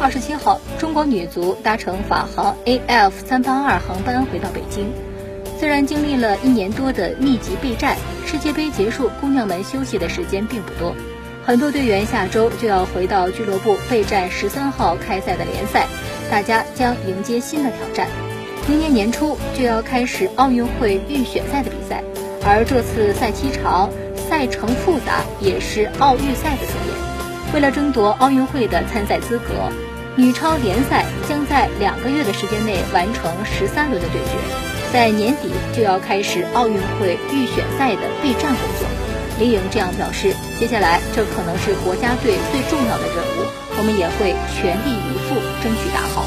二十七号，中国女足搭乘法航 AF 三八二航班回到北京。虽然经历了一年多的密集备战，世界杯结束，姑娘们休息的时间并不多。很多队员下周就要回到俱乐部备战十三号开赛的联赛，大家将迎接新的挑战。明年年初就要开始奥运会预选赛的比赛，而这次赛期长、赛程复杂，也是奥运赛的重点。为了争夺奥运会的参赛资格，女超联赛将在两个月的时间内完成十三轮的对决，在年底就要开始奥运会预选赛的备战工作。李颖这样表示：“接下来这可能是国家队最重要的任务，我们也会全力以赴，争取打好。”